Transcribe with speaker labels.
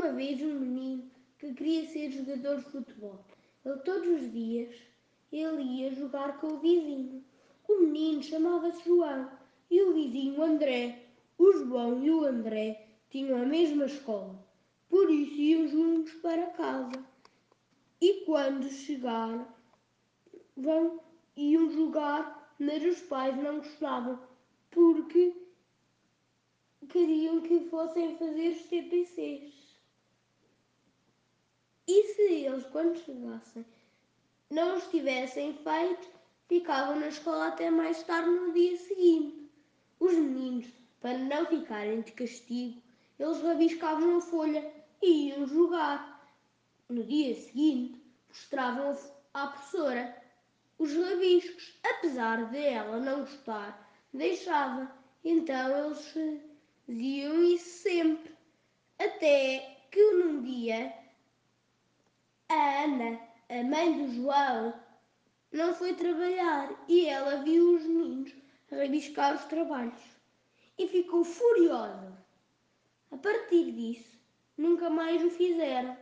Speaker 1: uma vez um menino que queria ser jogador de futebol. Ele todos os dias ele ia jogar com o vizinho. O menino chamava-se João e o vizinho André. O João e o André tinham a mesma escola, por isso iam juntos para casa. E quando chegaram, vão, iam jogar, mas os pais não gostavam, porque queriam que fossem fazer os TPCs. E se eles, quando chegassem, não os tivessem feito, ficavam na escola até mais tarde no dia seguinte. Os meninos, para não ficarem de castigo, eles rabiscavam a folha e iam jogar. No dia seguinte, mostravam à professora os rabiscos. Apesar de ela não gostar, deixava. Então eles faziam isso sempre. Até que num dia a Ana, a mãe do João, não foi trabalhar e ela viu os meninos rabiscar os trabalhos e ficou furiosa. A partir disso, nunca mais o fizeram.